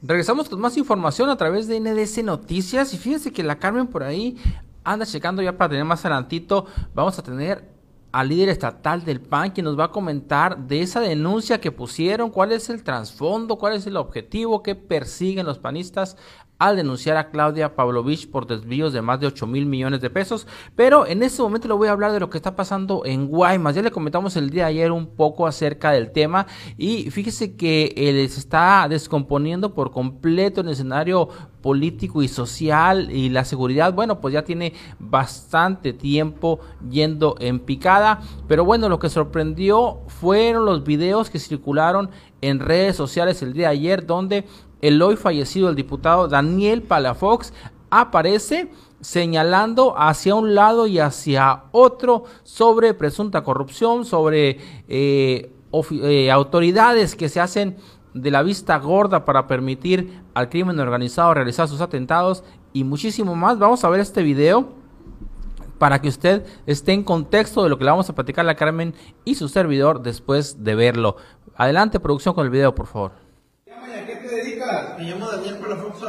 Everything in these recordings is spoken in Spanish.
Regresamos con más información a través de NDS Noticias. Y fíjense que la Carmen por ahí anda checando ya para tener más adelantito. Vamos a tener al líder estatal del PAN quien nos va a comentar de esa denuncia que pusieron, cuál es el trasfondo, cuál es el objetivo que persiguen los panistas al denunciar a Claudia Pavlovich por desvíos de más de 8 mil millones de pesos. Pero en este momento le voy a hablar de lo que está pasando en Guaymas. Ya le comentamos el día de ayer un poco acerca del tema y fíjese que eh, se está descomponiendo por completo el escenario político y social y la seguridad, bueno, pues ya tiene bastante tiempo yendo en picada, pero bueno, lo que sorprendió fueron los videos que circularon en redes sociales el día de ayer donde el hoy fallecido el diputado Daniel Palafox aparece señalando hacia un lado y hacia otro sobre presunta corrupción, sobre eh, eh, autoridades que se hacen de la vista gorda para permitir al crimen organizado realizar sus atentados y muchísimo más. Vamos a ver este video para que usted esté en contexto de lo que le vamos a platicar a Carmen y su servidor después de verlo. Adelante, producción, con el video, por favor. ¿A qué te dedicas? Me llamo Daniel Palafox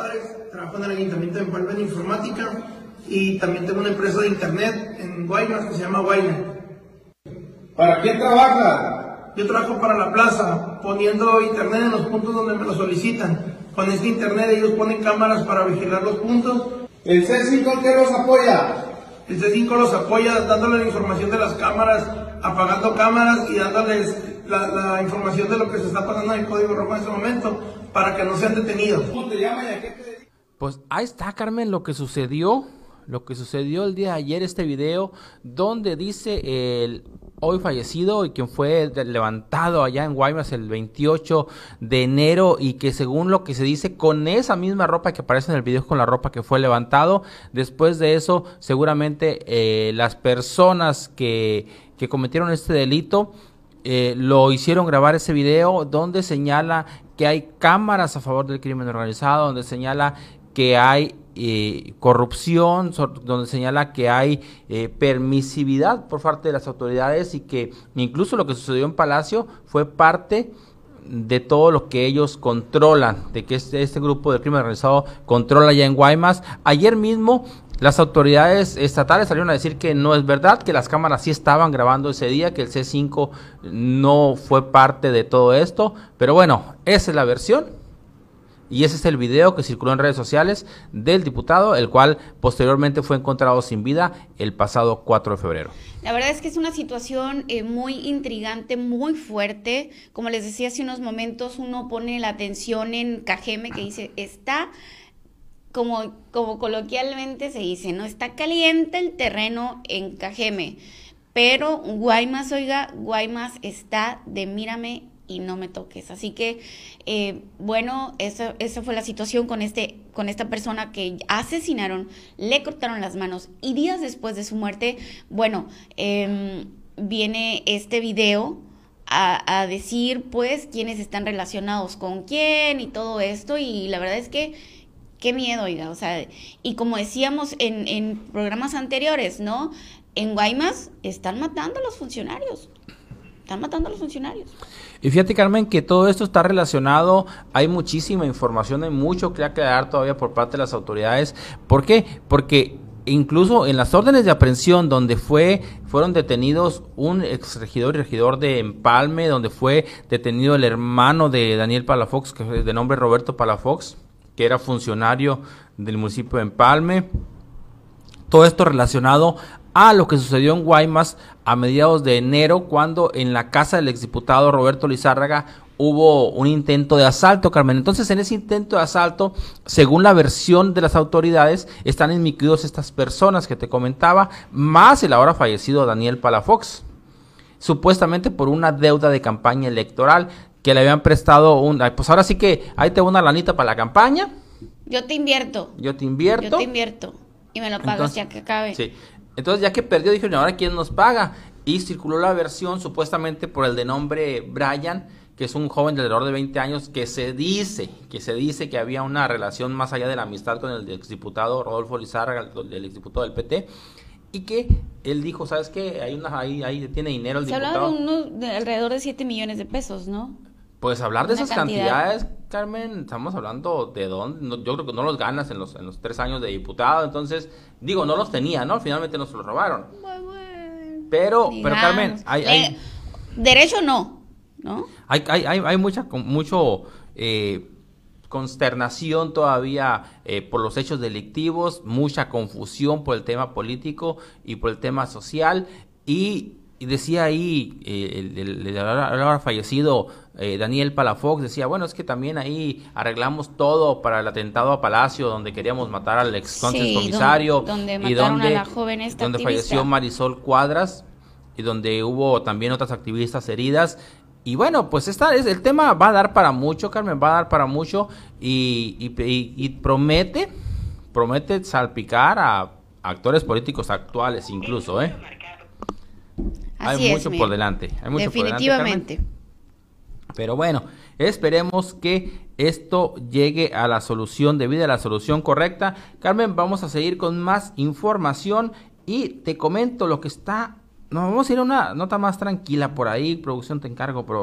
En el Ayuntamiento de Empalme en Informática y también tengo una empresa de internet en Guaymas que se llama Guaymas. ¿Para quién trabajas? Yo trabajo para la plaza, poniendo internet en los puntos donde me lo solicitan. Con este internet ellos ponen cámaras para vigilar los puntos. ¿El C5 qué los apoya? El C5 los apoya dándoles la información de las cámaras, apagando cámaras y dándoles la, información de lo que se está pasando en el Código Rojo en este momento para que no sean detenidos. ¿Cómo te llamas y a qué te Pues ahí está, Carmen, lo que sucedió, lo que sucedió el día de ayer, este video, donde dice el hoy fallecido y quien fue levantado allá en Guaymas el 28 de enero y que según lo que se dice con esa misma ropa que aparece en el video con la ropa que fue levantado después de eso seguramente eh, las personas que, que cometieron este delito eh, lo hicieron grabar ese video donde señala que hay cámaras a favor del crimen organizado, donde señala que hay eh, corrupción, donde señala que hay eh, permisividad por parte de las autoridades y que incluso lo que sucedió en Palacio fue parte de todo lo que ellos controlan, de que este, este grupo de crimen organizado controla ya en Guaymas. Ayer mismo las autoridades estatales salieron a decir que no es verdad, que las cámaras sí estaban grabando ese día, que el C5 no fue parte de todo esto, pero bueno, esa es la versión y ese es el video que circuló en redes sociales del diputado, el cual posteriormente fue encontrado sin vida el pasado 4 de febrero. La verdad es que es una situación eh, muy intrigante, muy fuerte. Como les decía hace unos momentos, uno pone la atención en Cajeme que dice, está como, como coloquialmente se dice, ¿no? Está caliente el terreno en Cajeme, pero Guaymas, oiga, Guaymas está de mírame y no me toques. Así que, eh, bueno, esa, esa fue la situación con, este, con esta persona que asesinaron, le cortaron las manos y días después de su muerte, bueno, em, viene este video. A, a, decir pues quiénes están relacionados con quién y todo esto y la verdad es que qué miedo, oiga, o sea, y como decíamos en, en programas anteriores, ¿no? En Guaymas están matando a los funcionarios, están matando a los funcionarios. Y fíjate, Carmen, que todo esto está relacionado, hay muchísima información, hay mucho que aclarar todavía por parte de las autoridades. ¿Por qué? Porque incluso en las órdenes de aprehensión donde fue fueron detenidos un ex regidor y regidor de Empalme, donde fue detenido el hermano de Daniel Palafox, que es de nombre Roberto Palafox, que era funcionario del municipio de Empalme. Todo esto relacionado a lo que sucedió en Guaymas a mediados de enero, cuando en la casa del exdiputado Roberto Lizárraga hubo un intento de asalto, Carmen. Entonces, en ese intento de asalto, según la versión de las autoridades, están inmiscuidos estas personas que te comentaba, más el ahora fallecido Daniel Palafox, supuestamente por una deuda de campaña electoral que le habían prestado un... Pues ahora sí que ahí te una lanita para la campaña. Yo te invierto. Yo te invierto. Yo te invierto. Y me lo pagas ya que acabe. Sí. Entonces, ya que perdió, dijeron, ahora quién nos paga? Y circuló la versión supuestamente por el de nombre Brian, que es un joven de alrededor de 20 años, que se dice, que se dice que había una relación más allá de la amistad con el exdiputado Rodolfo Lizárraga, el exdiputado del PT, y que él dijo, ¿sabes qué? Hay una, ahí, ahí tiene dinero el Se diputado. habla de, unos, de alrededor de 7 millones de pesos, ¿no? Pues hablar de esas cantidad. cantidades, Carmen, estamos hablando de dónde, no- yo creo que no los ganas en los, en los tres años de diputado, entonces, digo, no los tenía, ¿no? Finalmente nos los robaron. Pero, pero Carmen, hay, hay, Derecho no, ¿no? hay, hay, hay, hay mucha, con- mucho eh, consternación todavía eh, por los hechos delictivos, mucha confusión por el tema político y por el tema social. Y, y decía ahí eh, el, ahora fallecido eh, Daniel Palafox, decía, bueno, es que también ahí arreglamos todo para el atentado a Palacio, donde queríamos matar al ex Sí, comisario don- donde y mataron a donde, la joven esta donde activista. falleció Marisol Cuadras y donde hubo también otras activistas heridas. Y bueno, pues esta es el tema va a dar para mucho, Carmen, va a dar para mucho y, y- y- y promete, promete salpicar a actores políticos actuales incluso, ¿eh? Así hay es, mucho mira. por delante, hay mucho por delante, Definitivamente. Pero bueno, esperemos que esto llegue a la solución debida, a la solución correcta. Carmen, vamos a seguir con más información y te comento lo que está... Nos vamos a ir a una nota más tranquila por ahí, producción te encargo, pero